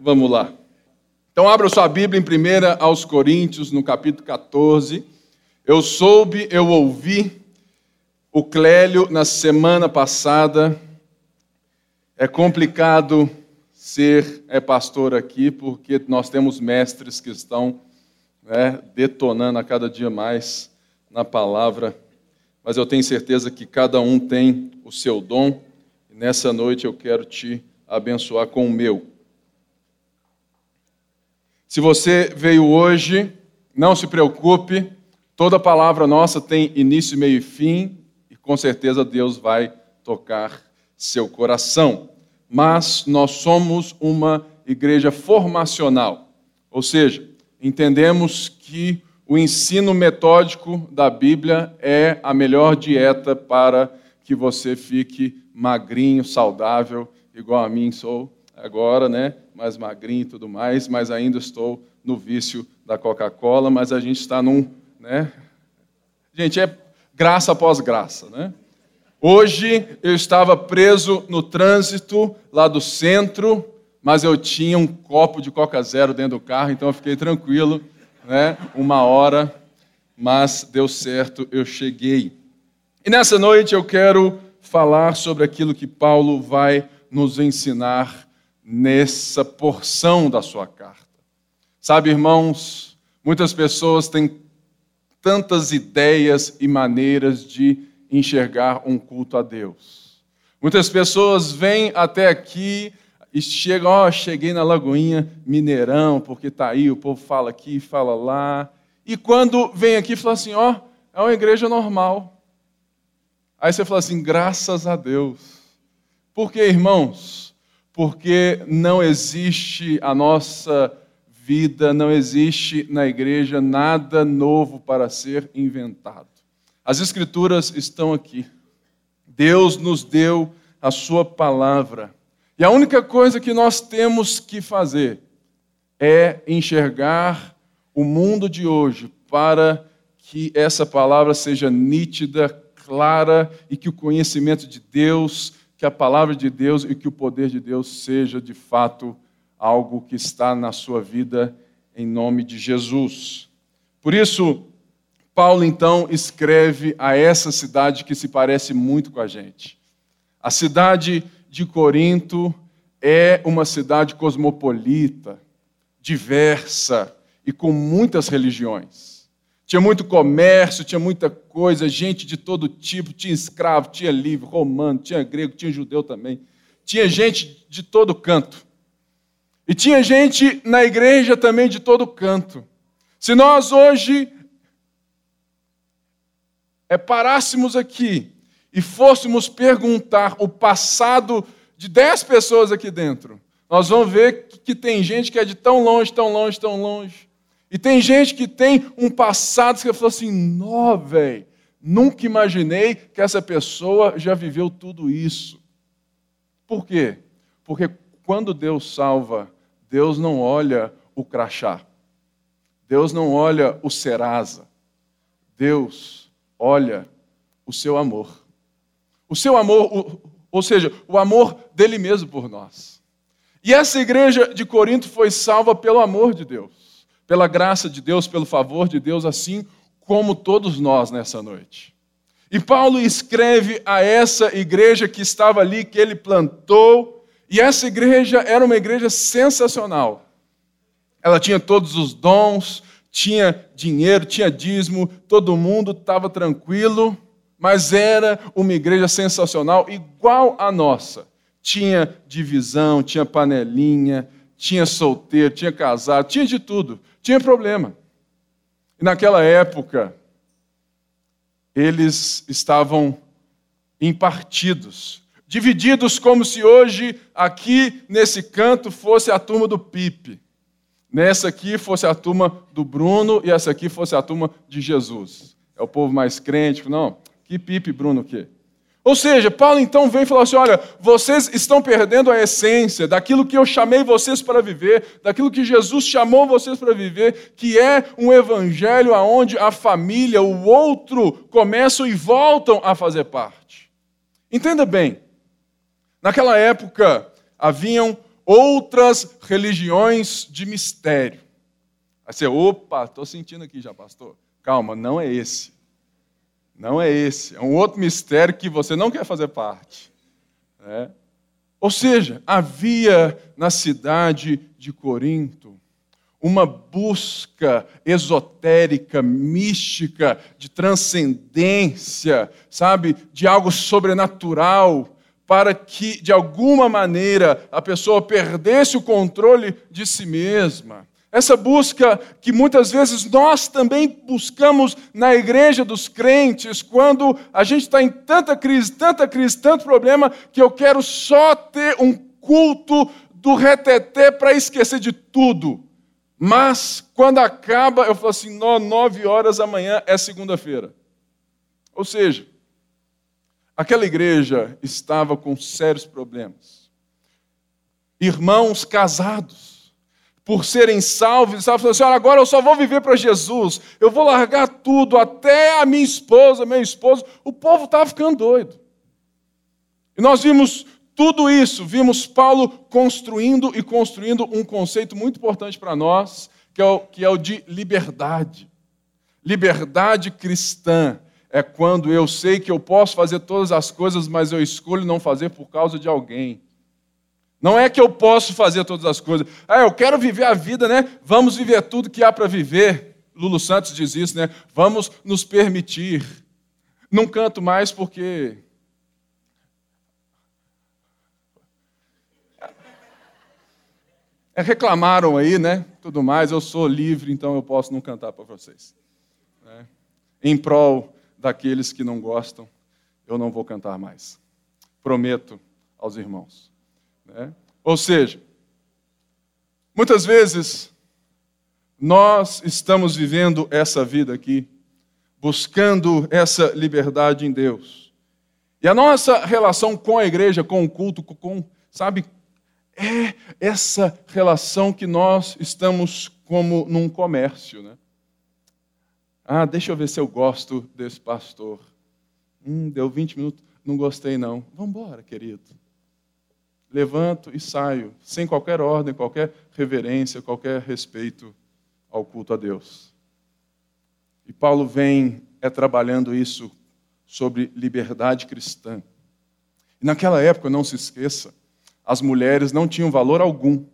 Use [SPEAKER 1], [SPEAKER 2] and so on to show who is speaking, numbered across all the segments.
[SPEAKER 1] vamos lá. Então, abra sua Bíblia em 1 aos Coríntios, no capítulo 14. Eu soube, eu ouvi o Clélio na semana passada. É complicado ser é, pastor aqui, porque nós temos mestres que estão né, detonando a cada dia mais na palavra. Mas eu tenho certeza que cada um tem o seu dom. E nessa noite eu quero te abençoar com o meu. Se você veio hoje, não se preocupe, toda palavra nossa tem início, meio e fim, e com certeza Deus vai tocar seu coração. Mas nós somos uma igreja formacional, ou seja, entendemos que o ensino metódico da Bíblia é a melhor dieta para que você fique magrinho, saudável, igual a mim sou agora, né? Mais magrinho e tudo mais, mas ainda estou no vício da Coca-Cola, mas a gente está num, né? Gente, é graça após graça, né? Hoje eu estava preso no trânsito lá do centro, mas eu tinha um copo de Coca Zero dentro do carro, então eu fiquei tranquilo, né? Uma hora, mas deu certo, eu cheguei. E nessa noite eu quero falar sobre aquilo que Paulo vai nos ensinar nessa porção da sua carta. Sabe, irmãos, muitas pessoas têm tantas ideias e maneiras de enxergar um culto a Deus. Muitas pessoas vêm até aqui e chegam, ó, oh, cheguei na Lagoinha Mineirão, porque está aí, o povo fala aqui, fala lá. E quando vem aqui, fala assim, ó, oh, é uma igreja normal. Aí você fala assim, graças a Deus. Porque, irmãos, porque não existe a nossa vida, não existe na igreja nada novo para ser inventado. As Escrituras estão aqui. Deus nos deu a Sua palavra. E a única coisa que nós temos que fazer é enxergar o mundo de hoje para que essa palavra seja nítida, clara e que o conhecimento de Deus que a palavra de Deus e que o poder de Deus seja de fato algo que está na sua vida em nome de Jesus. Por isso, Paulo então escreve a essa cidade que se parece muito com a gente. A cidade de Corinto é uma cidade cosmopolita, diversa e com muitas religiões. Tinha muito comércio, tinha muita coisa, gente de todo tipo, tinha escravo, tinha livre, romano, tinha grego, tinha judeu também. Tinha gente de todo canto. E tinha gente na igreja também de todo canto. Se nós hoje é, parássemos aqui e fôssemos perguntar o passado de dez pessoas aqui dentro, nós vamos ver que tem gente que é de tão longe, tão longe, tão longe. E tem gente que tem um passado que falou assim: nó, velho, nunca imaginei que essa pessoa já viveu tudo isso. Por quê? Porque quando Deus salva, Deus não olha o crachá, Deus não olha o serasa, Deus olha o seu amor. O seu amor, ou seja, o amor dele mesmo por nós. E essa igreja de Corinto foi salva pelo amor de Deus pela graça de Deus, pelo favor de Deus, assim como todos nós nessa noite. E Paulo escreve a essa igreja que estava ali, que ele plantou, e essa igreja era uma igreja sensacional. Ela tinha todos os dons, tinha dinheiro, tinha dízimo, todo mundo estava tranquilo, mas era uma igreja sensacional, igual a nossa. Tinha divisão, tinha panelinha, tinha solteiro, tinha casado, tinha de tudo tinha problema. E naquela época, eles estavam em partidos, divididos como se hoje, aqui nesse canto, fosse a turma do Pipe. Nessa aqui fosse a turma do Bruno e essa aqui fosse a turma de Jesus. É o povo mais crente. Não, que Pipe, Bruno, o quê? Ou seja, Paulo então vem e fala assim: olha, vocês estão perdendo a essência daquilo que eu chamei vocês para viver, daquilo que Jesus chamou vocês para viver, que é um evangelho onde a família, o outro, começam e voltam a fazer parte. Entenda bem, naquela época haviam outras religiões de mistério. Aí você, opa, estou sentindo aqui já, pastor. Calma, não é esse. Não é esse. É um outro mistério que você não quer fazer parte. Né? Ou seja, havia na cidade de Corinto uma busca esotérica, mística, de transcendência, sabe, de algo sobrenatural, para que, de alguma maneira, a pessoa perdesse o controle de si mesma. Essa busca que muitas vezes nós também buscamos na igreja dos crentes, quando a gente está em tanta crise, tanta crise, tanto problema, que eu quero só ter um culto do reteté para esquecer de tudo. Mas, quando acaba, eu falo assim: nove horas amanhã é segunda-feira. Ou seja, Aquela igreja estava com sérios problemas. Irmãos casados, por serem salvos, estavam falando assim: Olha, agora eu só vou viver para Jesus, eu vou largar tudo, até a minha esposa, meu esposo. O povo estava ficando doido. E nós vimos tudo isso, vimos Paulo construindo e construindo um conceito muito importante para nós, que é, o, que é o de liberdade. Liberdade cristã é quando eu sei que eu posso fazer todas as coisas, mas eu escolho não fazer por causa de alguém. Não é que eu posso fazer todas as coisas. Ah, eu quero viver a vida, né? Vamos viver tudo que há para viver. Lulu Santos diz isso, né? Vamos nos permitir. Não canto mais porque É, reclamaram aí, né? Tudo mais. Eu sou livre, então eu posso não cantar para vocês. Né? Em prol daqueles que não gostam, eu não vou cantar mais. Prometo aos irmãos. Né? Ou seja, muitas vezes nós estamos vivendo essa vida aqui, buscando essa liberdade em Deus. E a nossa relação com a igreja, com o culto, com, sabe, é essa relação que nós estamos como num comércio, né? Ah, deixa eu ver se eu gosto desse pastor. Hum, deu 20 minutos, não gostei não. Vamos embora, querido. Levanto e saio, sem qualquer ordem, qualquer reverência, qualquer respeito ao culto a Deus. E Paulo vem é trabalhando isso sobre liberdade cristã. E naquela época, não se esqueça, as mulheres não tinham valor algum.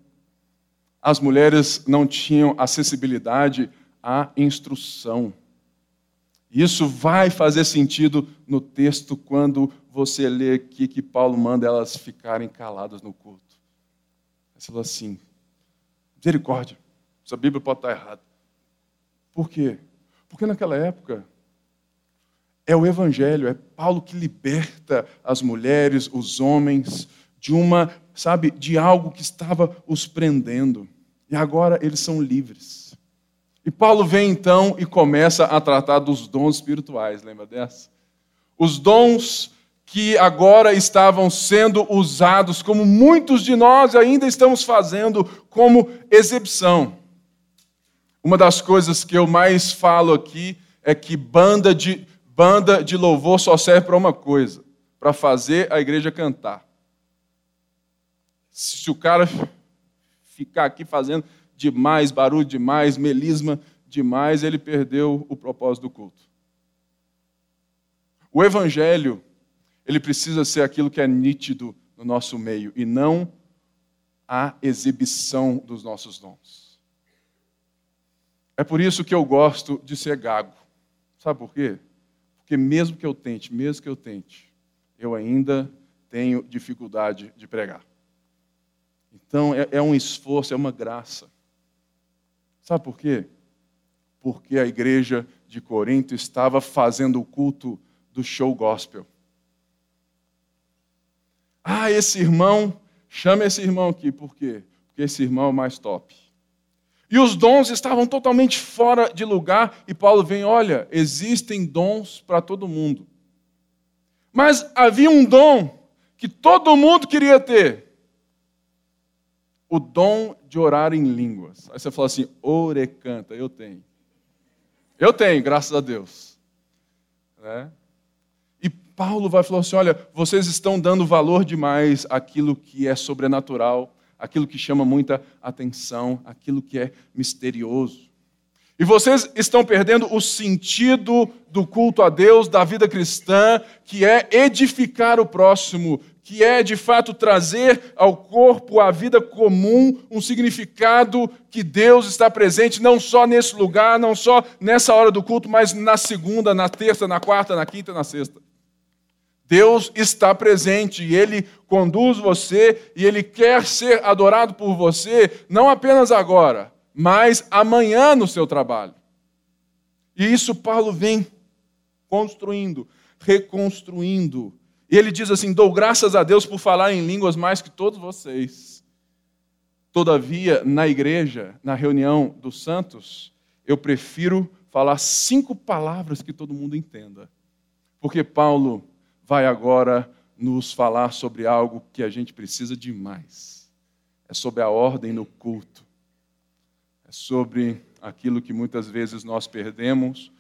[SPEAKER 1] As mulheres não tinham acessibilidade à instrução. Isso vai fazer sentido no texto quando você lê aqui que Paulo manda elas ficarem caladas no culto. Você fala assim: misericórdia, essa Bíblia pode estar errada. Por quê? Porque naquela época é o Evangelho, é Paulo que liberta as mulheres, os homens, de uma, sabe, de algo que estava os prendendo. E agora eles são livres. E Paulo vem então e começa a tratar dos dons espirituais, lembra dessa? Os dons que agora estavam sendo usados, como muitos de nós ainda estamos fazendo, como exibição. Uma das coisas que eu mais falo aqui é que banda de, banda de louvor só serve para uma coisa: para fazer a igreja cantar. Se o cara ficar aqui fazendo demais, barulho demais, melisma demais, ele perdeu o propósito do culto. O evangelho, ele precisa ser aquilo que é nítido no nosso meio e não a exibição dos nossos dons. É por isso que eu gosto de ser gago. Sabe por quê? Porque mesmo que eu tente, mesmo que eu tente, eu ainda tenho dificuldade de pregar. Então é, é um esforço, é uma graça. Sabe por quê? Porque a igreja de Corinto estava fazendo o culto do show gospel. Ah, esse irmão, chama esse irmão aqui, por quê? Porque esse irmão é o mais top. E os dons estavam totalmente fora de lugar, e Paulo vem: olha, existem dons para todo mundo. Mas havia um dom que todo mundo queria ter o dom de orar em línguas. Aí você fala assim, orecanta, eu tenho. Eu tenho, graças a Deus. Né? Paulo vai falar assim: olha, vocês estão dando valor demais àquilo que é sobrenatural, aquilo que chama muita atenção, aquilo que é misterioso. E vocês estão perdendo o sentido do culto a Deus, da vida cristã, que é edificar o próximo, que é de fato trazer ao corpo, à vida comum, um significado que Deus está presente não só nesse lugar, não só nessa hora do culto, mas na segunda, na terça, na quarta, na quinta, na sexta. Deus está presente e Ele conduz você e Ele quer ser adorado por você, não apenas agora, mas amanhã no seu trabalho. E isso Paulo vem construindo, reconstruindo. E ele diz assim: dou graças a Deus por falar em línguas mais que todos vocês. Todavia, na igreja, na reunião dos santos, eu prefiro falar cinco palavras que todo mundo entenda. Porque Paulo vai agora nos falar sobre algo que a gente precisa demais. É sobre a ordem no culto é sobre aquilo que muitas vezes nós perdemos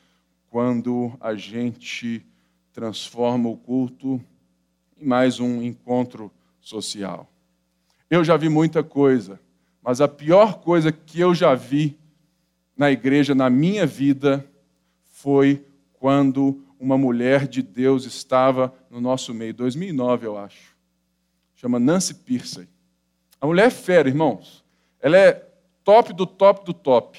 [SPEAKER 1] quando a gente transforma o culto em mais um encontro social. Eu já vi muita coisa, mas a pior coisa que eu já vi na igreja, na minha vida, foi quando uma mulher de Deus estava no nosso meio, 2009, eu acho. Chama Nancy Pierce. A mulher é fera, irmãos. Ela é top do top do top.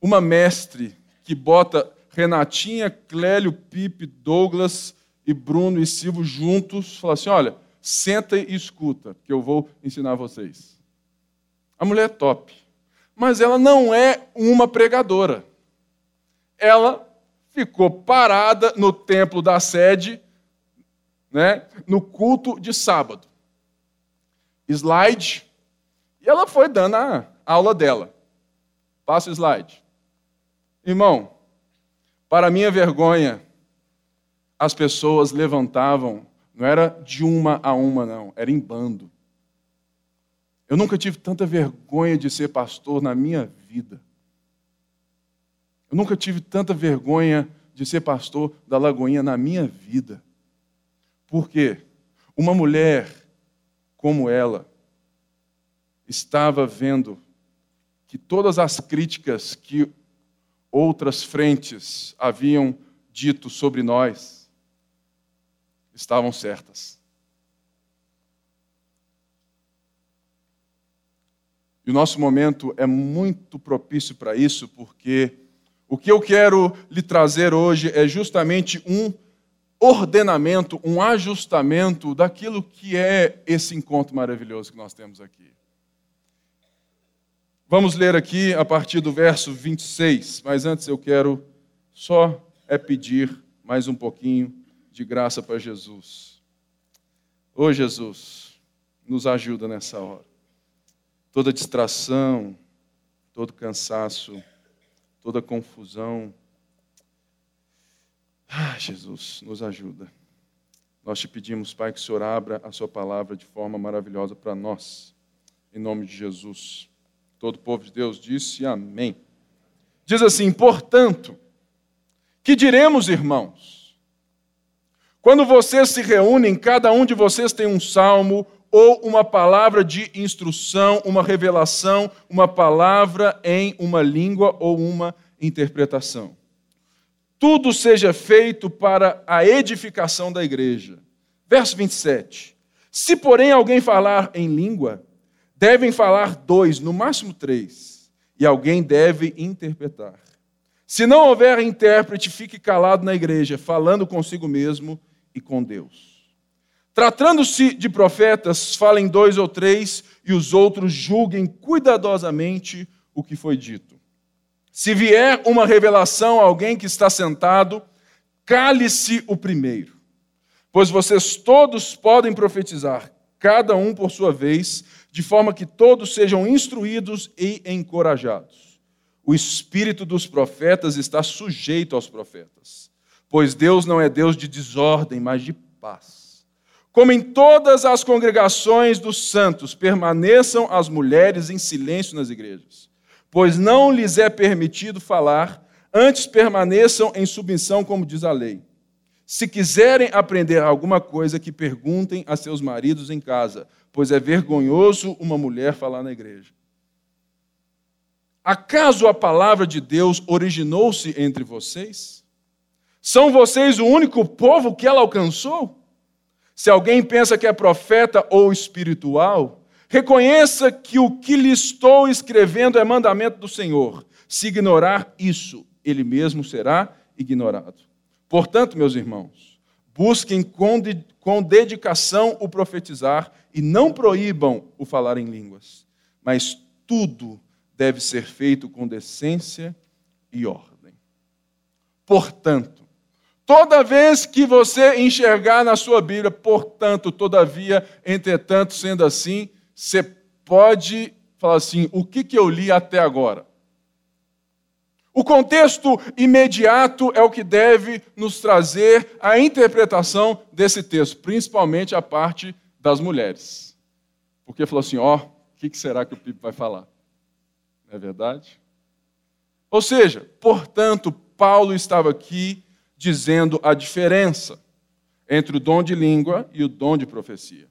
[SPEAKER 1] Uma mestre que bota Renatinha, Clélio, Pipe, Douglas e Bruno e Silvio juntos, fala assim: olha, senta e escuta, que eu vou ensinar vocês. A mulher é top. Mas ela não é uma pregadora. Ela ficou parada no templo da sede, né, no culto de sábado. Slide. E ela foi dando a aula dela. Passa o slide. Irmão, para minha vergonha, as pessoas levantavam, não era de uma a uma, não, era em bando. Eu nunca tive tanta vergonha de ser pastor na minha vida. Eu nunca tive tanta vergonha de ser pastor da Lagoinha na minha vida. Por quê? Uma mulher como ela estava vendo que todas as críticas que outras frentes haviam dito sobre nós estavam certas. E o nosso momento é muito propício para isso, porque o que eu quero lhe trazer hoje é justamente um ordenamento, um ajustamento daquilo que é esse encontro maravilhoso que nós temos aqui. Vamos ler aqui a partir do verso 26, mas antes eu quero só é pedir mais um pouquinho de graça para Jesus. Ô Jesus, nos ajuda nessa hora. Toda distração, todo cansaço, toda confusão. Ah, Jesus, nos ajuda. Nós te pedimos, Pai, que o Senhor abra a Sua palavra de forma maravilhosa para nós. Em nome de Jesus. Todo o povo de Deus disse amém. Diz assim: portanto, que diremos, irmãos? Quando vocês se reúnem, cada um de vocês tem um salmo ou uma palavra de instrução, uma revelação, uma palavra em uma língua ou uma interpretação. Tudo seja feito para a edificação da igreja. Verso 27. Se, porém, alguém falar em língua, Devem falar dois, no máximo três, e alguém deve interpretar. Se não houver intérprete, fique calado na igreja, falando consigo mesmo e com Deus. Tratando-se de profetas, falem dois ou três, e os outros julguem cuidadosamente o que foi dito. Se vier uma revelação a alguém que está sentado, cale-se o primeiro, pois vocês todos podem profetizar, cada um por sua vez, de forma que todos sejam instruídos e encorajados. O espírito dos profetas está sujeito aos profetas, pois Deus não é Deus de desordem, mas de paz. Como em todas as congregações dos santos, permaneçam as mulheres em silêncio nas igrejas, pois não lhes é permitido falar, antes permaneçam em submissão, como diz a lei. Se quiserem aprender alguma coisa, que perguntem a seus maridos em casa, pois é vergonhoso uma mulher falar na igreja. Acaso a palavra de Deus originou-se entre vocês? São vocês o único povo que ela alcançou? Se alguém pensa que é profeta ou espiritual, reconheça que o que lhe estou escrevendo é mandamento do Senhor. Se ignorar isso, ele mesmo será ignorado. Portanto, meus irmãos, busquem com, de, com dedicação o profetizar e não proíbam o falar em línguas, mas tudo deve ser feito com decência e ordem. Portanto, toda vez que você enxergar na sua Bíblia, portanto, todavia, entretanto, sendo assim, você pode falar assim: o que, que eu li até agora? O contexto imediato é o que deve nos trazer a interpretação desse texto, principalmente a parte das mulheres. Porque falou assim: ó, oh, o que será que o Pipo vai falar? Não é verdade? Ou seja, portanto, Paulo estava aqui dizendo a diferença entre o dom de língua e o dom de profecia.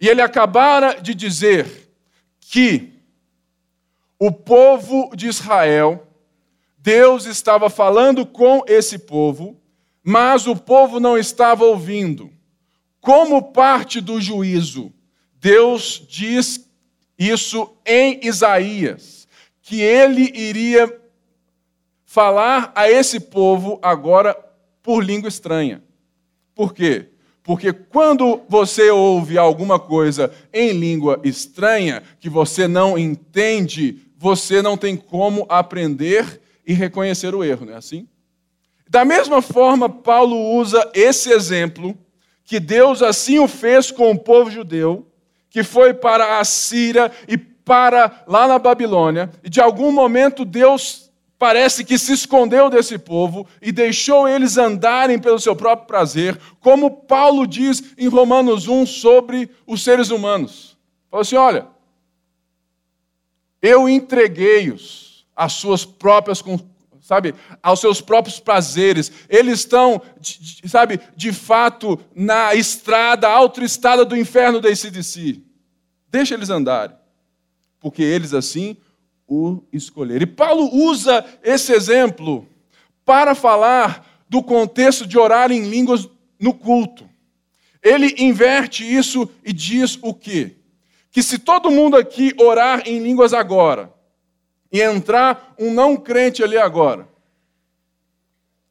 [SPEAKER 1] E ele acabara de dizer que o povo de Israel Deus estava falando com esse povo, mas o povo não estava ouvindo. Como parte do juízo, Deus diz isso em Isaías, que ele iria falar a esse povo agora por língua estranha. Por quê? Porque quando você ouve alguma coisa em língua estranha que você não entende, você não tem como aprender e reconhecer o erro, não é assim? Da mesma forma, Paulo usa esse exemplo, que Deus assim o fez com o povo judeu, que foi para a Síria e para lá na Babilônia, e de algum momento Deus parece que se escondeu desse povo e deixou eles andarem pelo seu próprio prazer, como Paulo diz em Romanos 1 sobre os seres humanos. Falou assim: olha, eu entreguei-os às suas próprias, sabe, aos seus próprios prazeres. Eles estão, sabe, de fato, na estrada, autoestrada do inferno de si. Deixa eles andarem, porque eles assim o escolheram. E Paulo usa esse exemplo para falar do contexto de orar em línguas no culto. Ele inverte isso e diz o quê? Que se todo mundo aqui orar em línguas agora, e entrar um não crente ali agora,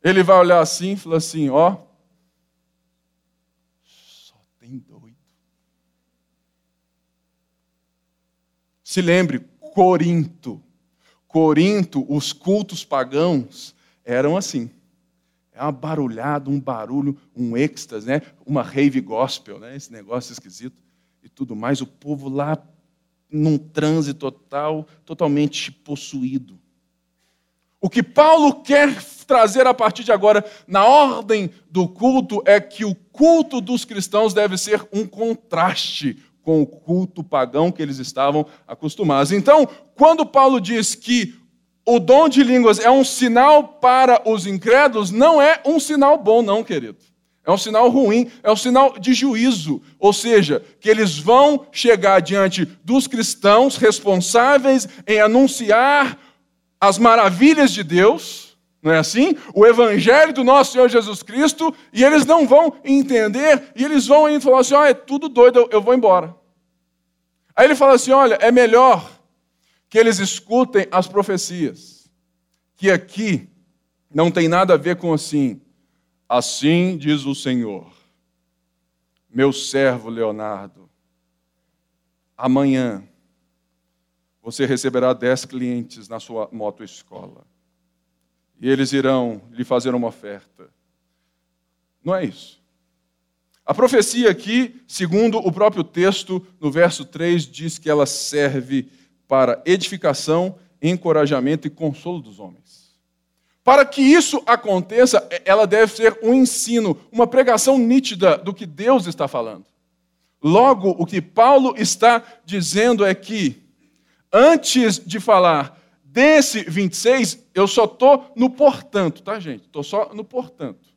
[SPEAKER 1] ele vai olhar assim e falar assim: ó, só tem doido. Se lembre, Corinto. Corinto, os cultos pagãos eram assim. É uma barulhada, um barulho, um êxtase, né? uma rave gospel, né? esse negócio esquisito e tudo mais. O povo lá num transe total, totalmente possuído. O que Paulo quer trazer a partir de agora, na ordem do culto, é que o culto dos cristãos deve ser um contraste com o culto pagão que eles estavam acostumados. Então, quando Paulo diz que o dom de línguas é um sinal para os incrédulos, não é um sinal bom, não, querido. É um sinal ruim, é um sinal de juízo, ou seja, que eles vão chegar diante dos cristãos responsáveis em anunciar as maravilhas de Deus, não é assim? O evangelho do nosso Senhor Jesus Cristo, e eles não vão entender, e eles vão indo falar assim: "Olha, é tudo doido, eu vou embora". Aí ele fala assim: "Olha, é melhor que eles escutem as profecias, que aqui não tem nada a ver com assim, Assim diz o Senhor, meu servo Leonardo, amanhã você receberá dez clientes na sua moto escola. E eles irão lhe fazer uma oferta. Não é isso. A profecia aqui, segundo o próprio texto, no verso 3, diz que ela serve para edificação, encorajamento e consolo dos homens. Para que isso aconteça, ela deve ser um ensino, uma pregação nítida do que Deus está falando. Logo, o que Paulo está dizendo é que, antes de falar desse 26, eu só estou no portanto, tá, gente? Estou só no portanto.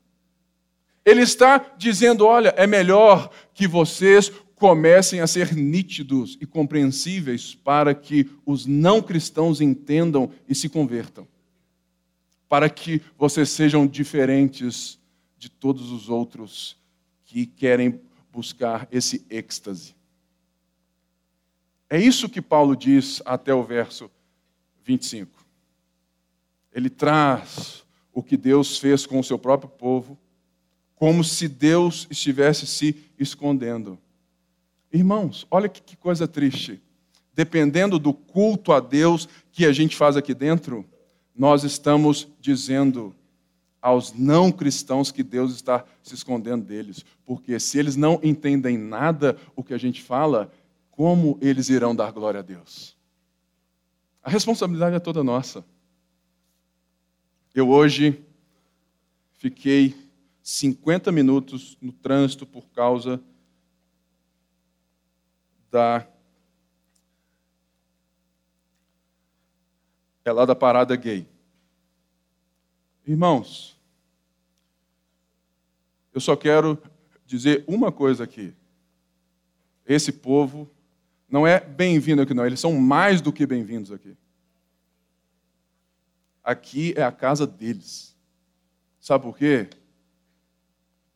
[SPEAKER 1] Ele está dizendo: olha, é melhor que vocês comecem a ser nítidos e compreensíveis para que os não cristãos entendam e se convertam. Para que vocês sejam diferentes de todos os outros que querem buscar esse êxtase. É isso que Paulo diz até o verso 25. Ele traz o que Deus fez com o seu próprio povo, como se Deus estivesse se escondendo. Irmãos, olha que coisa triste. Dependendo do culto a Deus que a gente faz aqui dentro, nós estamos dizendo aos não cristãos que Deus está se escondendo deles. Porque se eles não entendem nada o que a gente fala, como eles irão dar glória a Deus? A responsabilidade é toda nossa. Eu hoje fiquei 50 minutos no trânsito por causa da. É lá da parada gay. Irmãos, eu só quero dizer uma coisa aqui. Esse povo não é bem-vindo aqui, não. Eles são mais do que bem-vindos aqui. Aqui é a casa deles. Sabe por quê?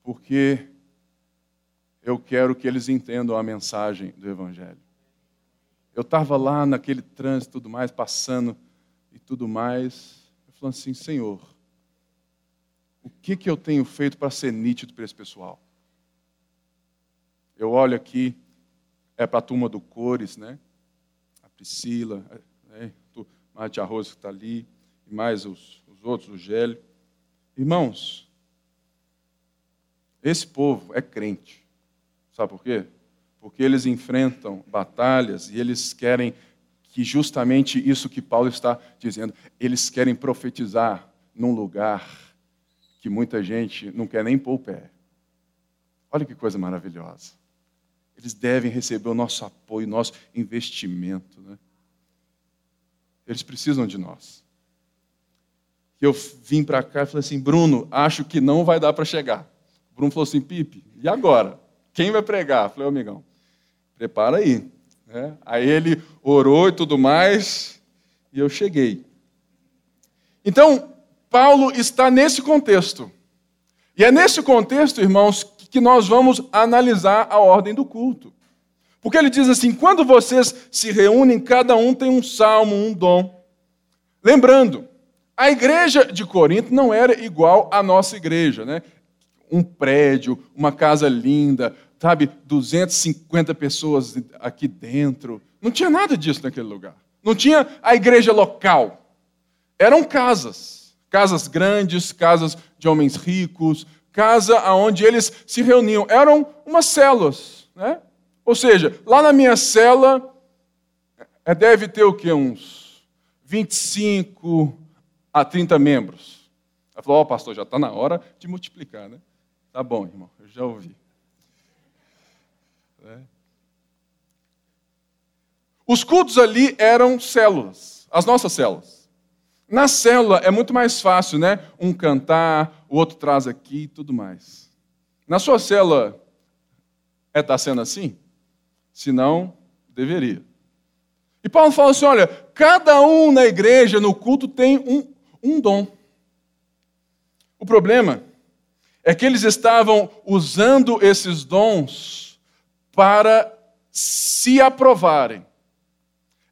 [SPEAKER 1] Porque eu quero que eles entendam a mensagem do Evangelho. Eu estava lá naquele trânsito e tudo mais, passando e tudo mais, eu falando assim, Senhor, o que, que eu tenho feito para ser nítido para esse pessoal? Eu olho aqui, é para a turma do Cores, né? A Priscila, né? a Tia que está ali, e mais os, os outros, o Gélio. Irmãos, esse povo é crente. Sabe por quê? Porque eles enfrentam batalhas e eles querem que justamente isso que Paulo está dizendo, eles querem profetizar num lugar que muita gente não quer nem pôr o pé. Olha que coisa maravilhosa. Eles devem receber o nosso apoio, o nosso investimento. Né? Eles precisam de nós. E eu vim para cá e falei assim, Bruno, acho que não vai dar para chegar. O Bruno falou assim, Pipe, e agora? Quem vai pregar? Eu falei, oh, amigão, prepara aí. É. Aí ele orou e tudo mais, e eu cheguei. Então, Paulo está nesse contexto. E é nesse contexto, irmãos, que nós vamos analisar a ordem do culto. Porque ele diz assim: quando vocês se reúnem, cada um tem um salmo, um dom. Lembrando, a igreja de Corinto não era igual à nossa igreja, né? Um prédio, uma casa linda, sabe, 250 pessoas aqui dentro. Não tinha nada disso naquele lugar. Não tinha a igreja local. Eram casas, casas grandes, casas de homens ricos, casa onde eles se reuniam. Eram umas células, né? Ou seja, lá na minha cela é, deve ter o quê? Uns 25 a 30 membros. Ela falou, ó, oh, pastor, já está na hora de multiplicar, né? Tá bom, irmão, eu já ouvi. Né? Os cultos ali eram células, as nossas células. Na célula é muito mais fácil, né? Um cantar, o outro traz aqui e tudo mais. Na sua célula é está sendo assim? Se não, deveria. E Paulo fala assim: olha, cada um na igreja, no culto, tem um, um dom. O problema é que eles estavam usando esses dons para se aprovarem.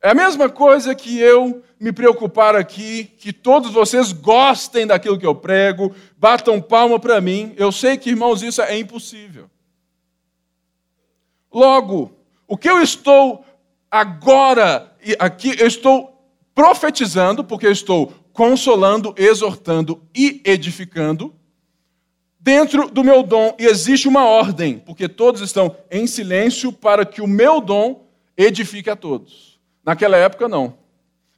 [SPEAKER 1] É a mesma coisa que eu me preocupar aqui, que todos vocês gostem daquilo que eu prego, batam palma para mim. Eu sei que, irmãos, isso é impossível. Logo, o que eu estou agora, aqui, eu estou profetizando, porque eu estou consolando, exortando e edificando, dentro do meu dom, e existe uma ordem, porque todos estão em silêncio para que o meu dom edifique a todos. Naquela época, não.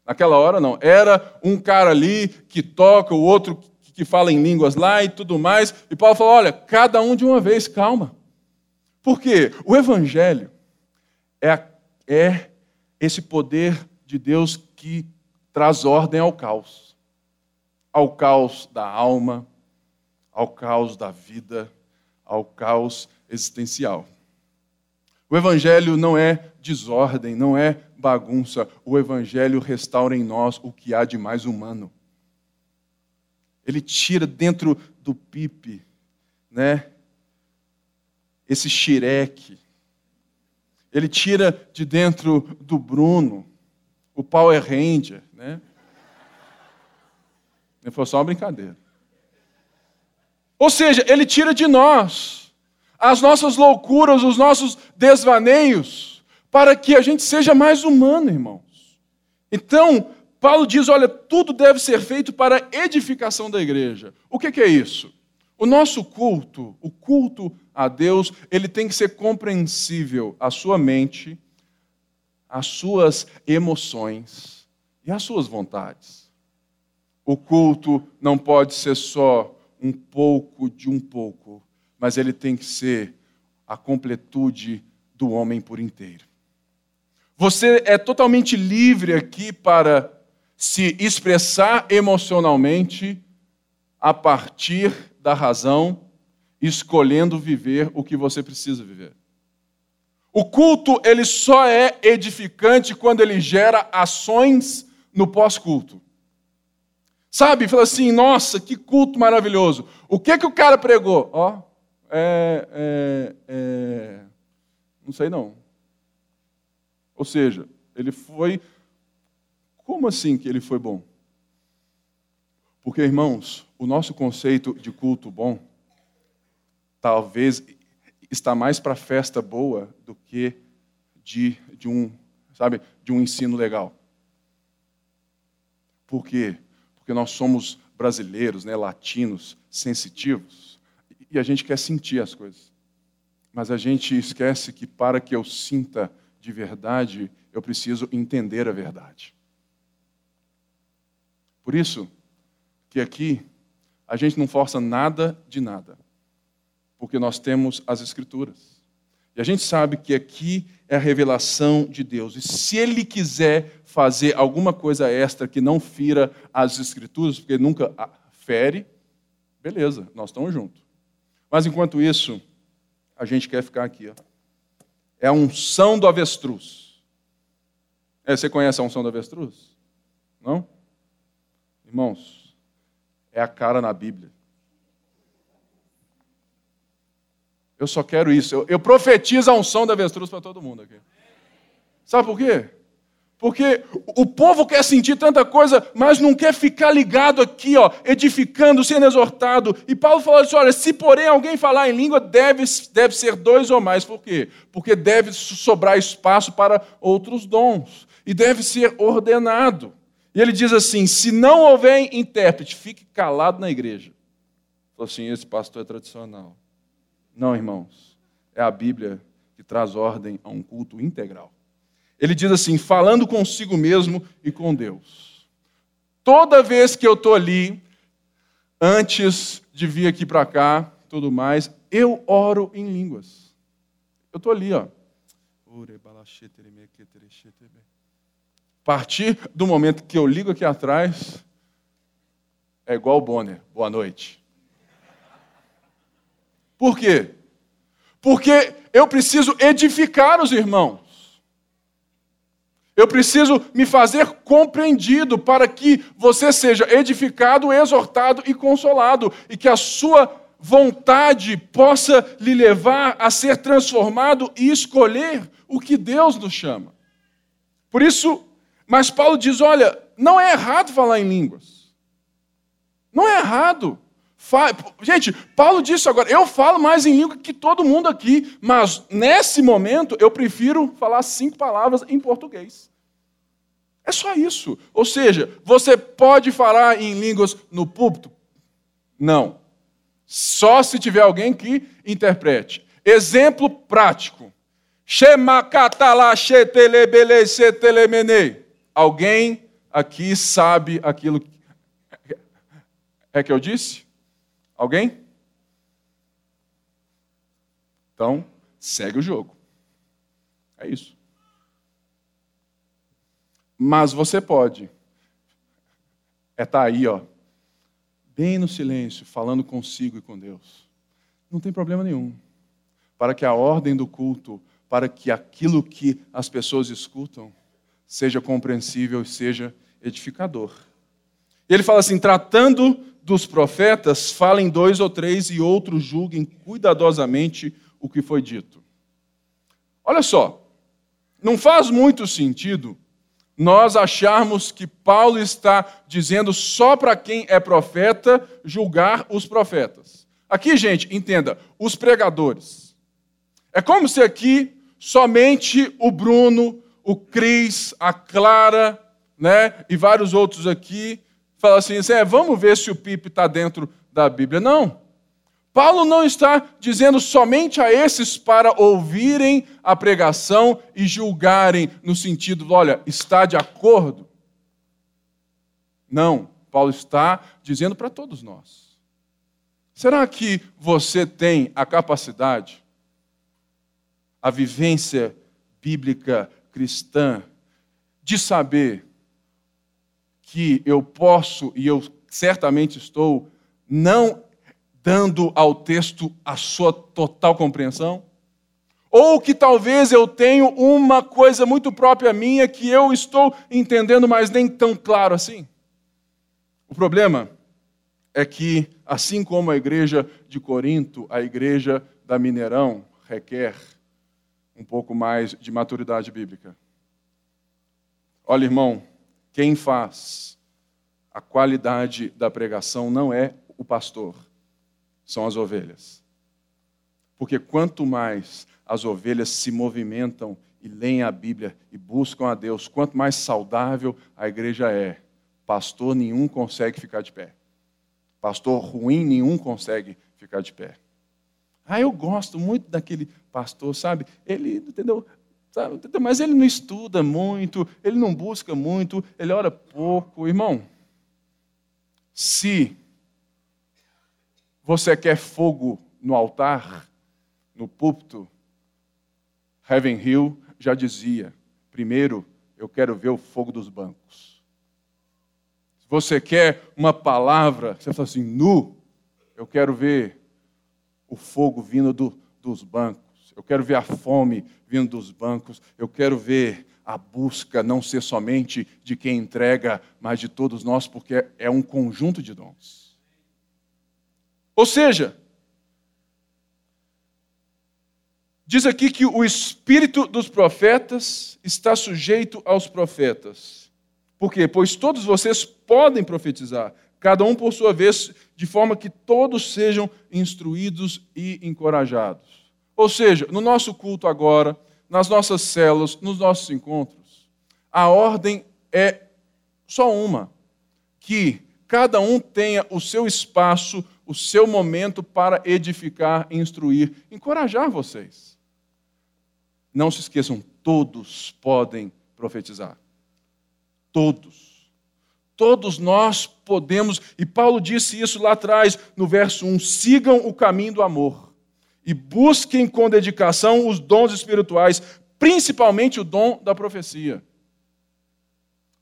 [SPEAKER 1] Naquela hora, não. Era um cara ali que toca, o outro que fala em línguas lá e tudo mais. E Paulo falou: olha, cada um de uma vez, calma. Porque o Evangelho é, é esse poder de Deus que traz ordem ao caos ao caos da alma, ao caos da vida, ao caos existencial. O Evangelho não é desordem, não é bagunça. O Evangelho restaura em nós o que há de mais humano. Ele tira dentro do pipe, né? Esse xireque. Ele tira de dentro do Bruno o Power Ranger, né? Foi só uma brincadeira. Ou seja, ele tira de nós as nossas loucuras, os nossos desvaneios, para que a gente seja mais humano, irmãos. Então, Paulo diz: olha, tudo deve ser feito para edificação da igreja. O que, que é isso? O nosso culto, o culto a Deus, ele tem que ser compreensível à sua mente, às suas emoções e às suas vontades. O culto não pode ser só um pouco de um pouco, mas ele tem que ser a completude do homem por inteiro. Você é totalmente livre aqui para se expressar emocionalmente a partir da razão, escolhendo viver o que você precisa viver. O culto, ele só é edificante quando ele gera ações no pós-culto. Sabe? Fala assim, nossa, que culto maravilhoso. O que que o cara pregou? Ó, é, é, é, não sei não. Ou seja, ele foi. Como assim que ele foi bom? Porque, irmãos, o nosso conceito de culto bom talvez está mais para festa boa do que de, de um, sabe, de um ensino legal. Por quê? porque nós somos brasileiros, né, latinos, sensitivos, e a gente quer sentir as coisas. Mas a gente esquece que para que eu sinta de verdade, eu preciso entender a verdade. Por isso que aqui a gente não força nada de nada, porque nós temos as Escrituras. E a gente sabe que aqui é a revelação de Deus. E se Ele quiser fazer alguma coisa extra que não fira as Escrituras, porque nunca fere, beleza, nós estamos juntos. Mas enquanto isso, a gente quer ficar aqui. Ó. É a unção do avestruz. É, você conhece a unção do avestruz? Não? Irmãos, é a cara na Bíblia. Eu só quero isso. Eu, eu profetizo a unção da avestruz para todo mundo aqui. Sabe por quê? Porque o povo quer sentir tanta coisa, mas não quer ficar ligado aqui, ó, edificando, sendo exortado. E Paulo falou assim: olha, se porém alguém falar em língua, deve, deve ser dois ou mais. Por quê? Porque deve sobrar espaço para outros dons. E deve ser ordenado. E ele diz assim: se não houver intérprete, fique calado na igreja. Falou assim: esse pastor é tradicional. Não, irmãos. É a Bíblia que traz ordem a um culto integral. Ele diz assim: falando consigo mesmo e com Deus. Toda vez que eu estou ali, antes de vir aqui para cá, tudo mais, eu oro em línguas. Eu estou ali, ó. A partir do momento que eu ligo aqui atrás, é igual o Bonner. Boa noite. Por quê? Porque eu preciso edificar os irmãos. Eu preciso me fazer compreendido para que você seja edificado, exortado e consolado, e que a sua vontade possa lhe levar a ser transformado e escolher o que Deus nos chama. Por isso, mas Paulo diz: olha, não é errado falar em línguas. Não é errado. Gente, Paulo disse agora: eu falo mais em língua que todo mundo aqui, mas nesse momento eu prefiro falar cinco palavras em português. É só isso. Ou seja, você pode falar em línguas no púlpito? Não. Só se tiver alguém que interprete. Exemplo prático. Alguém aqui sabe aquilo é que eu disse? Alguém? Então, segue o jogo. É isso. Mas você pode. É estar tá aí, ó, bem no silêncio, falando consigo e com Deus. Não tem problema nenhum. Para que a ordem do culto para que aquilo que as pessoas escutam seja compreensível e seja edificador. E ele fala assim: tratando dos profetas, falem dois ou três e outros julguem cuidadosamente o que foi dito. Olha só, não faz muito sentido nós acharmos que Paulo está dizendo só para quem é profeta julgar os profetas. Aqui, gente, entenda, os pregadores. É como se aqui somente o Bruno, o Cris, a Clara, né, e vários outros aqui fala assim, é, vamos ver se o Pipe está dentro da Bíblia. Não. Paulo não está dizendo somente a esses para ouvirem a pregação e julgarem no sentido, olha, está de acordo. Não, Paulo está dizendo para todos nós. Será que você tem a capacidade, a vivência bíblica cristã, de saber que eu posso e eu certamente estou não dando ao texto a sua total compreensão? Ou que talvez eu tenho uma coisa muito própria minha que eu estou entendendo, mas nem tão claro assim? O problema é que, assim como a igreja de Corinto, a igreja da Mineirão requer um pouco mais de maturidade bíblica. Olha, irmão, quem faz a qualidade da pregação não é o pastor, são as ovelhas. Porque quanto mais as ovelhas se movimentam e leem a Bíblia e buscam a Deus, quanto mais saudável a igreja é, pastor nenhum consegue ficar de pé. Pastor ruim nenhum consegue ficar de pé. Ah, eu gosto muito daquele pastor, sabe? Ele, entendeu? Sabe? Mas ele não estuda muito, ele não busca muito, ele ora pouco. Irmão, se você quer fogo no altar, no púlpito, Heaven Hill já dizia: primeiro eu quero ver o fogo dos bancos. Se você quer uma palavra, você fala assim, nu, eu quero ver o fogo vindo do, dos bancos. Eu quero ver a fome vindo dos bancos. Eu quero ver a busca não ser somente de quem entrega, mas de todos nós, porque é um conjunto de dons. Ou seja, diz aqui que o espírito dos profetas está sujeito aos profetas. Por quê? Pois todos vocês podem profetizar, cada um por sua vez, de forma que todos sejam instruídos e encorajados. Ou seja, no nosso culto agora, nas nossas células, nos nossos encontros, a ordem é só uma: que cada um tenha o seu espaço, o seu momento para edificar, instruir, encorajar vocês. Não se esqueçam, todos podem profetizar. Todos. Todos nós podemos, e Paulo disse isso lá atrás, no verso 1: sigam o caminho do amor e busquem com dedicação os dons espirituais, principalmente o dom da profecia.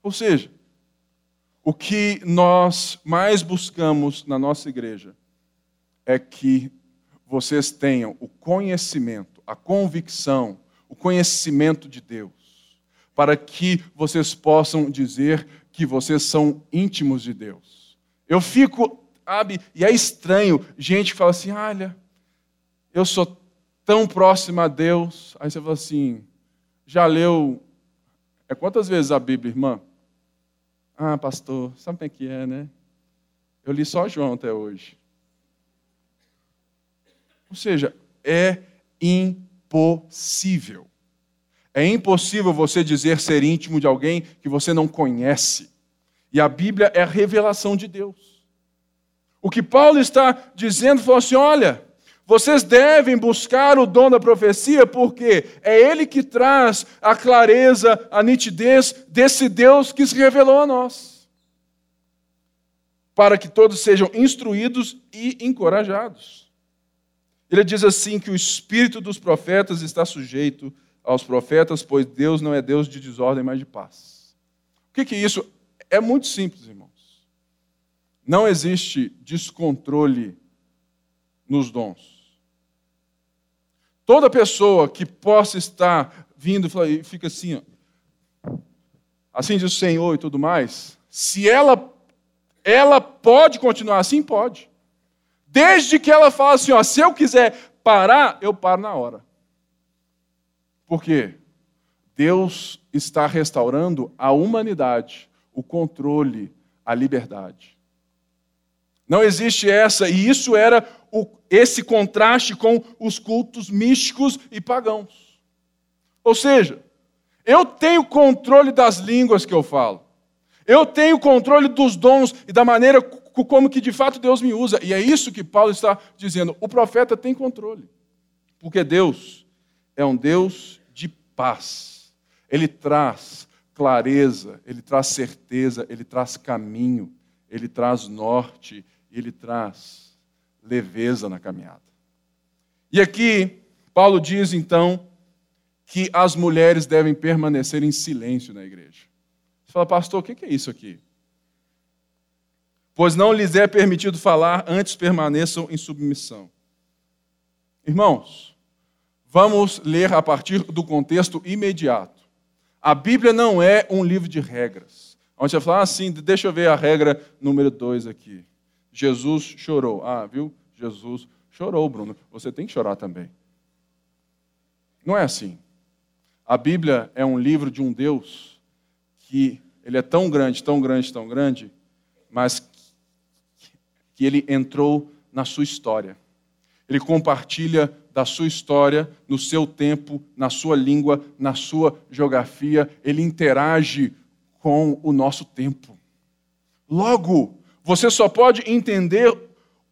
[SPEAKER 1] Ou seja, o que nós mais buscamos na nossa igreja é que vocês tenham o conhecimento, a convicção, o conhecimento de Deus, para que vocês possam dizer que vocês são íntimos de Deus. Eu fico, sabe, e é estranho gente que fala assim: olha, eu sou tão próximo a Deus. Aí você fala assim, já leu. É quantas vezes a Bíblia, irmã? Ah, pastor, sabe como é que é, né? Eu li só João até hoje. Ou seja, é impossível. É impossível você dizer ser íntimo de alguém que você não conhece. E a Bíblia é a revelação de Deus. O que Paulo está dizendo foi assim: olha, vocês devem buscar o dom da profecia, porque é ele que traz a clareza, a nitidez desse Deus que se revelou a nós. Para que todos sejam instruídos e encorajados. Ele diz assim: que o espírito dos profetas está sujeito aos profetas, pois Deus não é Deus de desordem, mas de paz. O que é isso? É muito simples, irmãos. Não existe descontrole nos dons. Toda pessoa que possa estar vindo e fica assim, ó, assim diz o Senhor e tudo mais, se ela ela pode continuar assim, pode. Desde que ela fale assim, ó, se eu quiser parar, eu paro na hora. Por quê? Deus está restaurando a humanidade, o controle, a liberdade. Não existe essa, e isso era o, esse contraste com os cultos místicos e pagãos. Ou seja, eu tenho controle das línguas que eu falo. Eu tenho controle dos dons e da maneira como que de fato Deus me usa. E é isso que Paulo está dizendo. O profeta tem controle. Porque Deus é um Deus de paz. Ele traz clareza, ele traz certeza, ele traz caminho, ele traz norte, ele traz leveza na caminhada. E aqui, Paulo diz então que as mulheres devem permanecer em silêncio na igreja. Você fala, pastor, o que é isso aqui? Pois não lhes é permitido falar, antes permaneçam em submissão. Irmãos, vamos ler a partir do contexto imediato. A Bíblia não é um livro de regras. Onde você fala assim, deixa eu ver a regra número 2 aqui. Jesus chorou. Ah, viu? Jesus chorou, Bruno. Você tem que chorar também. Não é assim. A Bíblia é um livro de um Deus que ele é tão grande, tão grande, tão grande, mas que ele entrou na sua história. Ele compartilha da sua história, no seu tempo, na sua língua, na sua geografia, ele interage com o nosso tempo. Logo, você só pode entender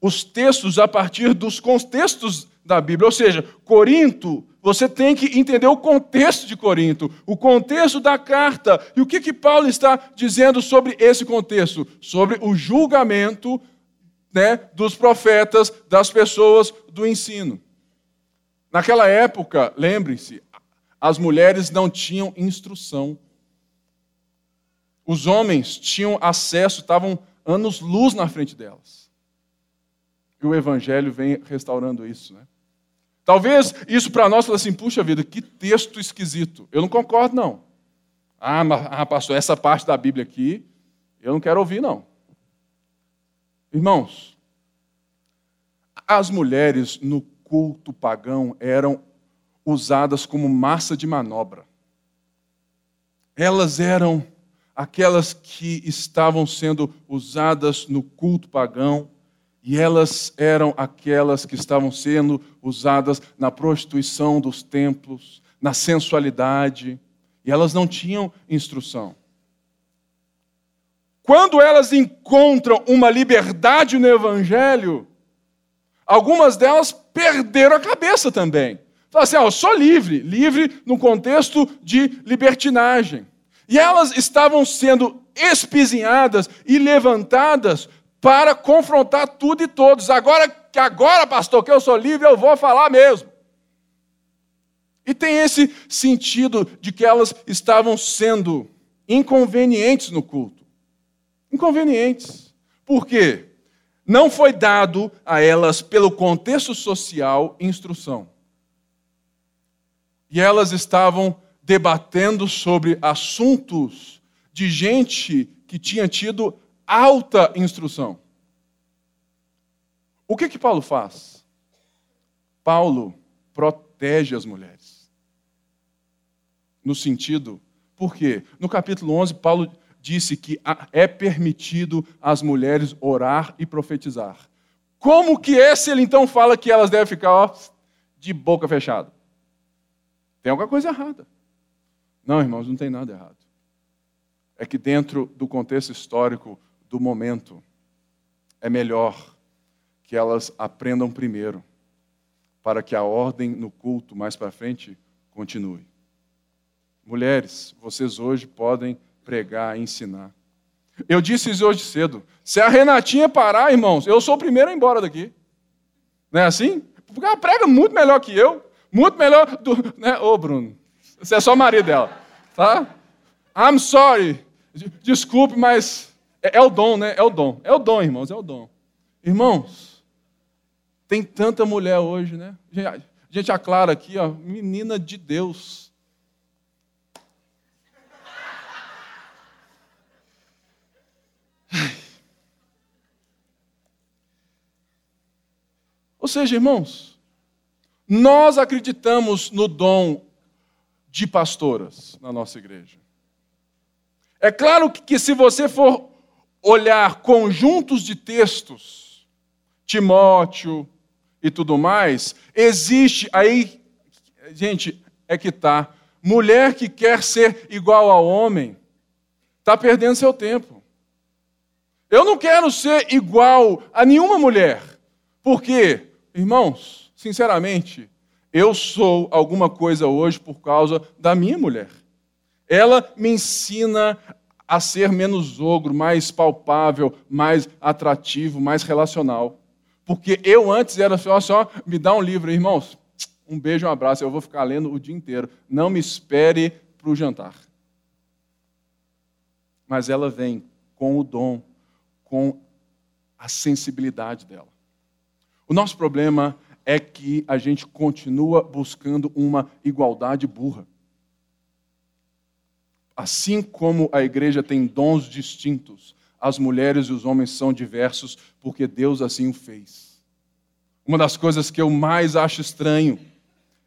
[SPEAKER 1] os textos a partir dos contextos da Bíblia. Ou seja, Corinto, você tem que entender o contexto de Corinto, o contexto da carta. E o que, que Paulo está dizendo sobre esse contexto? Sobre o julgamento né, dos profetas, das pessoas do ensino. Naquela época, lembrem-se, as mulheres não tinham instrução. Os homens tinham acesso, estavam anos-luz na frente delas. E o Evangelho vem restaurando isso. Né? Talvez isso para nós fale assim, puxa vida, que texto esquisito. Eu não concordo, não. Ah, mas, ah, pastor, essa parte da Bíblia aqui, eu não quero ouvir, não. Irmãos, as mulheres no culto pagão eram usadas como massa de manobra. Elas eram aquelas que estavam sendo usadas no culto pagão, e elas eram aquelas que estavam sendo usadas na prostituição dos templos, na sensualidade, e elas não tinham instrução. Quando elas encontram uma liberdade no Evangelho, Algumas delas perderam a cabeça também. Falaram assim: ah, eu sou livre, livre no contexto de libertinagem. E elas estavam sendo espizinhadas e levantadas para confrontar tudo e todos. Agora que agora, pastor, que eu sou livre, eu vou falar mesmo. E tem esse sentido de que elas estavam sendo inconvenientes no culto. Inconvenientes. Por quê? Não foi dado a elas, pelo contexto social, instrução. E elas estavam debatendo sobre assuntos de gente que tinha tido alta instrução. O que que Paulo faz? Paulo protege as mulheres. No sentido, por quê? No capítulo 11, Paulo disse que é permitido às mulheres orar e profetizar. Como que esse ele então fala que elas devem ficar ó, de boca fechada? Tem alguma coisa errada. Não, irmãos, não tem nada errado. É que dentro do contexto histórico do momento, é melhor que elas aprendam primeiro, para que a ordem no culto mais para frente continue. Mulheres, vocês hoje podem pregar, ensinar. Eu disse isso hoje cedo. Se a Renatinha parar, irmãos, eu sou o primeiro a ir embora daqui. Não é assim? Porque ela prega muito melhor que eu. Muito melhor do. Né? Ô, Bruno, você é só marido dela. Tá? I'm sorry. Desculpe, mas é, é o dom, né? É o dom. É o dom, irmãos, é o dom. Irmãos, tem tanta mulher hoje, né? Gente, a Clara aqui, ó, menina de Deus. Ou seja, irmãos, nós acreditamos no dom de pastoras na nossa igreja. É claro que, se você for olhar conjuntos de textos, Timóteo e tudo mais, existe aí, gente, é que tá. Mulher que quer ser igual ao homem, está perdendo seu tempo. Eu não quero ser igual a nenhuma mulher. Por quê? Irmãos, sinceramente, eu sou alguma coisa hoje por causa da minha mulher. Ela me ensina a ser menos ogro, mais palpável, mais atrativo, mais relacional. Porque eu antes era só, só me dá um livro, irmãos. Um beijo, um abraço, eu vou ficar lendo o dia inteiro. Não me espere para o jantar. Mas ela vem com o dom, com a sensibilidade dela. O nosso problema é que a gente continua buscando uma igualdade burra. Assim como a igreja tem dons distintos, as mulheres e os homens são diversos porque Deus assim o fez. Uma das coisas que eu mais acho estranho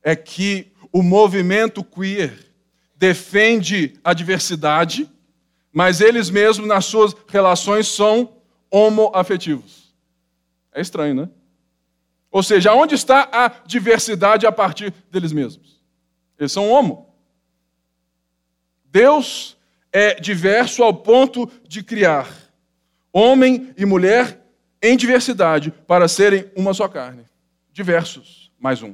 [SPEAKER 1] é que o movimento queer defende a diversidade, mas eles mesmos nas suas relações são homoafetivos. É estranho, né? Ou seja, onde está a diversidade a partir deles mesmos? Eles são homo. Deus é diverso ao ponto de criar homem e mulher em diversidade para serem uma só carne. Diversos, mais um.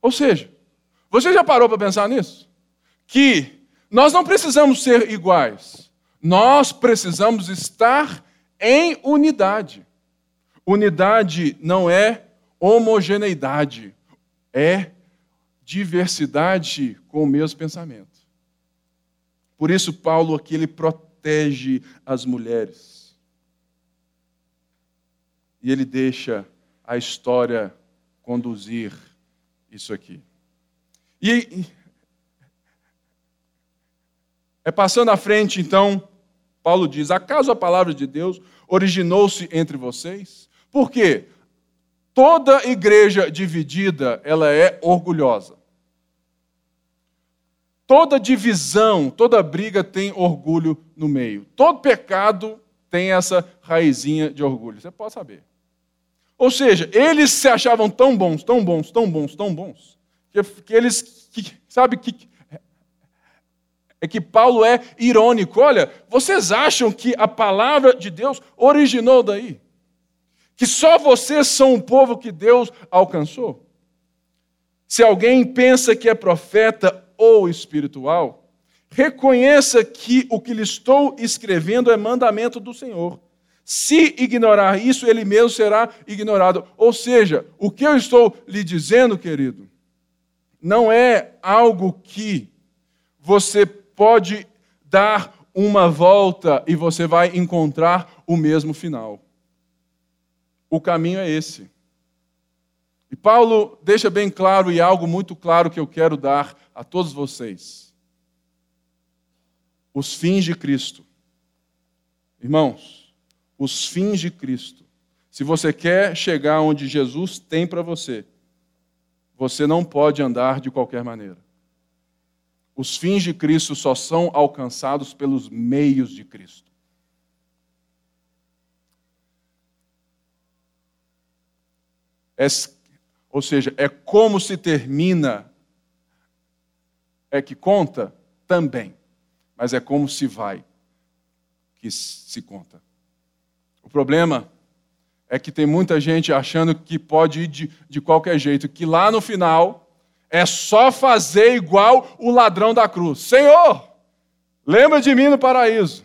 [SPEAKER 1] Ou seja, você já parou para pensar nisso? Que nós não precisamos ser iguais, nós precisamos estar em unidade. Unidade não é homogeneidade, é diversidade com o mesmo pensamento. Por isso, Paulo aqui ele protege as mulheres. E ele deixa a história conduzir isso aqui. E é passando à frente, então, Paulo diz: Acaso a palavra de Deus originou-se entre vocês? Por quê? Toda igreja dividida, ela é orgulhosa. Toda divisão, toda briga tem orgulho no meio. Todo pecado tem essa raizinha de orgulho. Você pode saber. Ou seja, eles se achavam tão bons, tão bons, tão bons, tão bons, que, que eles, que, sabe que é que Paulo é irônico. Olha, vocês acham que a palavra de Deus originou daí? Que só vocês são o povo que Deus alcançou? Se alguém pensa que é profeta ou espiritual, reconheça que o que lhe estou escrevendo é mandamento do Senhor. Se ignorar isso, ele mesmo será ignorado. Ou seja, o que eu estou lhe dizendo, querido, não é algo que você pode dar uma volta e você vai encontrar o mesmo final o caminho é esse. E Paulo deixa bem claro, e algo muito claro que eu quero dar a todos vocês: os fins de Cristo. Irmãos, os fins de Cristo. Se você quer chegar onde Jesus tem para você, você não pode andar de qualquer maneira. Os fins de Cristo só são alcançados pelos meios de Cristo. É, ou seja, é como se termina, é que conta também, mas é como se vai que se conta. O problema é que tem muita gente achando que pode ir de, de qualquer jeito, que lá no final é só fazer igual o ladrão da cruz. Senhor, lembra de mim no paraíso.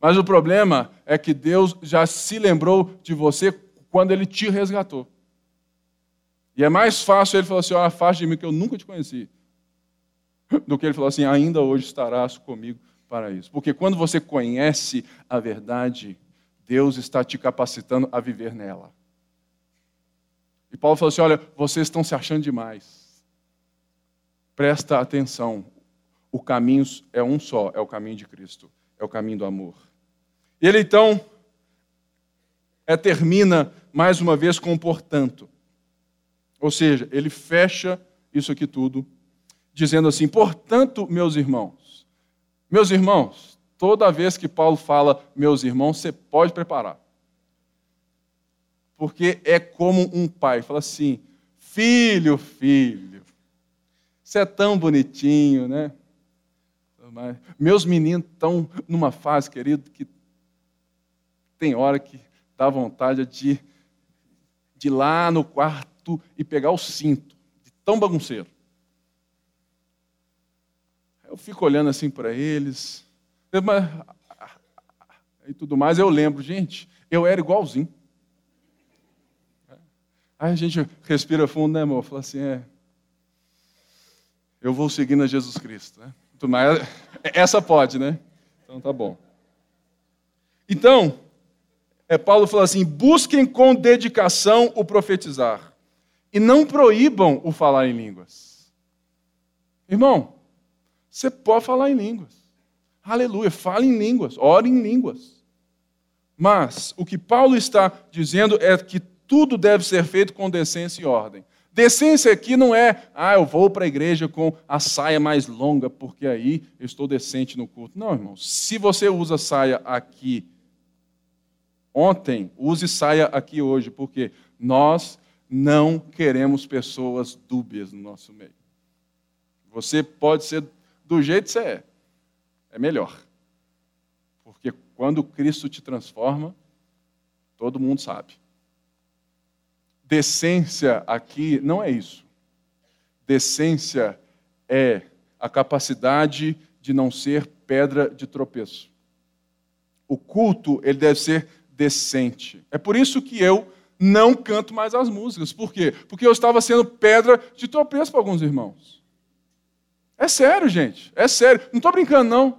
[SPEAKER 1] Mas o problema é que Deus já se lembrou de você quando ele te resgatou. E é mais fácil ele falar assim: oh, afaste de mim que eu nunca te conheci, do que ele falar assim: ainda hoje estarás comigo para isso. Porque quando você conhece a verdade, Deus está te capacitando a viver nela. E Paulo falou assim: olha, vocês estão se achando demais. Presta atenção. O caminho é um só, é o caminho de Cristo, é o caminho do amor. E ele então é, termina mais uma vez com portanto. Ou seja, ele fecha isso aqui tudo, dizendo assim: portanto, meus irmãos, meus irmãos, toda vez que Paulo fala meus irmãos, você pode preparar. Porque é como um pai, fala assim: filho, filho, você é tão bonitinho, né? Meus meninos estão numa fase, querido, que tem hora que dá vontade de, de ir lá no quarto e pegar o cinto, de tão bagunceiro. Eu fico olhando assim para eles, e tudo mais, eu lembro, gente, eu era igualzinho. Aí a gente respira fundo, né, amor? Fala assim, é. Eu vou seguindo a Jesus Cristo, né? Essa pode, né? Então tá bom. Então, é, Paulo fala assim: busquem com dedicação o profetizar e não proíbam o falar em línguas. Irmão, você pode falar em línguas. Aleluia, fale em línguas, ore em línguas. Mas o que Paulo está dizendo é que tudo deve ser feito com decência e ordem. Decência aqui não é, ah, eu vou para a igreja com a saia mais longa, porque aí eu estou decente no culto. Não, irmão. Se você usa saia aqui ontem, use saia aqui hoje, porque nós não queremos pessoas dúbias no nosso meio. Você pode ser do jeito que você é, é melhor. Porque quando Cristo te transforma, todo mundo sabe. Decência aqui não é isso. Decência é a capacidade de não ser pedra de tropeço. O culto, ele deve ser decente. É por isso que eu não canto mais as músicas. Por quê? Porque eu estava sendo pedra de tropeço para alguns irmãos. É sério, gente. É sério. Não estou brincando, não.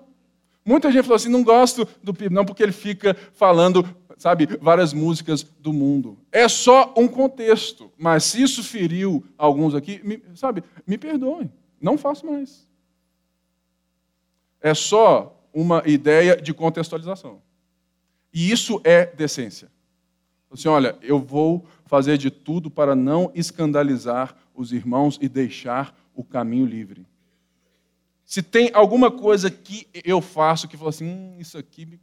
[SPEAKER 1] Muita gente falou assim: não gosto do PIB, não, porque ele fica falando, sabe, várias músicas do mundo. É só um contexto. Mas se isso feriu alguns aqui, me, sabe, me perdoem. Não faço mais. É só uma ideia de contextualização. E isso é decência. Assim, olha, eu vou fazer de tudo para não escandalizar os irmãos e deixar o caminho livre. Se tem alguma coisa que eu faço que fala assim, hum, isso aqui.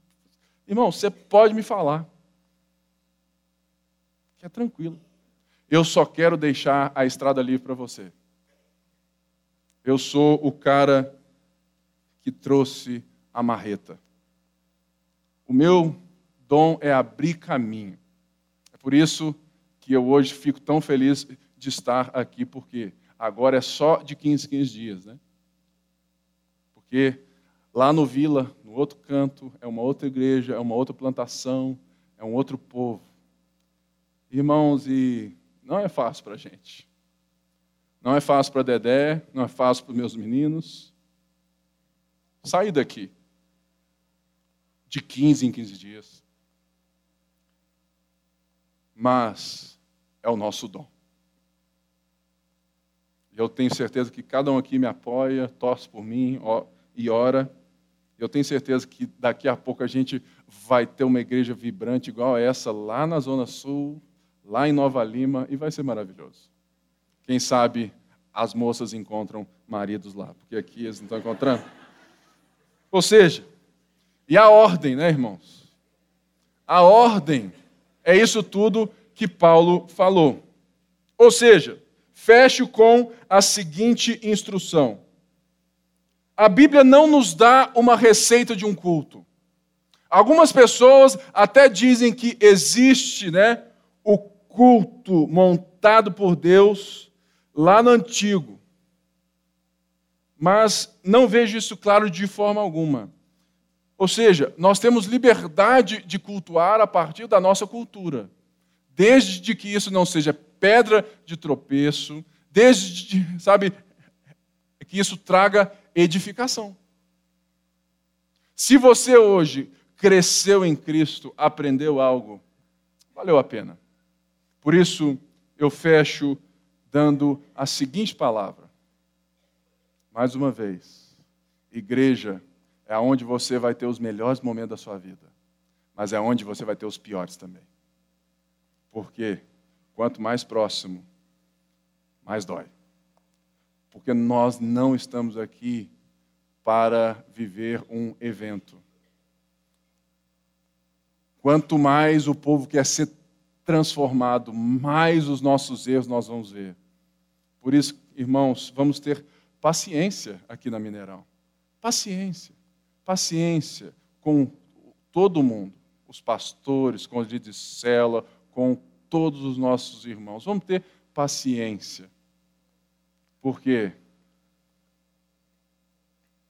[SPEAKER 1] Irmão, você pode me falar. Que é tranquilo. Eu só quero deixar a estrada livre para você. Eu sou o cara que trouxe a marreta. O meu dom é abrir caminho. Por isso que eu hoje fico tão feliz de estar aqui, porque agora é só de 15 15 dias, né? Porque lá no Vila, no outro canto, é uma outra igreja, é uma outra plantação, é um outro povo. Irmãos, e não é fácil para a gente. Não é fácil para Dedé, não é fácil para os meus meninos. Sair daqui de 15 em 15 dias mas é o nosso dom. Eu tenho certeza que cada um aqui me apoia, torce por mim e ora. Eu tenho certeza que daqui a pouco a gente vai ter uma igreja vibrante igual a essa lá na Zona Sul, lá em Nova Lima, e vai ser maravilhoso. Quem sabe as moças encontram maridos lá, porque aqui eles não estão encontrando. Ou seja, e a ordem, né, irmãos? A ordem é isso tudo que Paulo falou. Ou seja, fecho com a seguinte instrução. A Bíblia não nos dá uma receita de um culto. Algumas pessoas até dizem que existe né, o culto montado por Deus lá no antigo. Mas não vejo isso claro de forma alguma. Ou seja, nós temos liberdade de cultuar a partir da nossa cultura, desde que isso não seja pedra de tropeço, desde, sabe, que isso traga edificação. Se você hoje cresceu em Cristo, aprendeu algo, valeu a pena. Por isso eu fecho dando a seguinte palavra. Mais uma vez, igreja é onde você vai ter os melhores momentos da sua vida, mas é onde você vai ter os piores também. Porque quanto mais próximo, mais dói. Porque nós não estamos aqui para viver um evento. Quanto mais o povo quer ser transformado, mais os nossos erros nós vamos ver. Por isso, irmãos, vamos ter paciência aqui na Mineirão. Paciência. Paciência com todo mundo, os pastores, com os de cela, com todos os nossos irmãos. Vamos ter paciência. Porque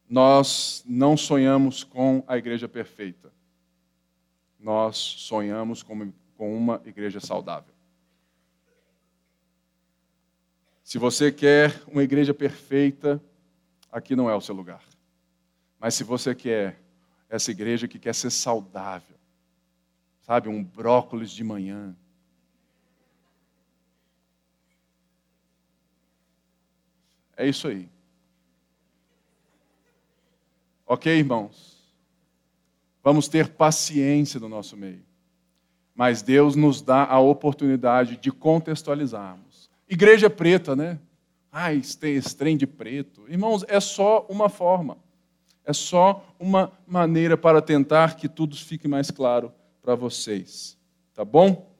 [SPEAKER 1] nós não sonhamos com a igreja perfeita. Nós sonhamos com uma igreja saudável. Se você quer uma igreja perfeita, aqui não é o seu lugar. Mas se você quer essa igreja que quer ser saudável, sabe, um brócolis de manhã, É isso aí. Ok, irmãos? Vamos ter paciência no nosso meio. Mas Deus nos dá a oportunidade de contextualizarmos. Igreja preta, né? Tem esse trem de preto. Irmãos, é só uma forma. É só uma maneira para tentar que tudo fique mais claro para vocês. Tá bom?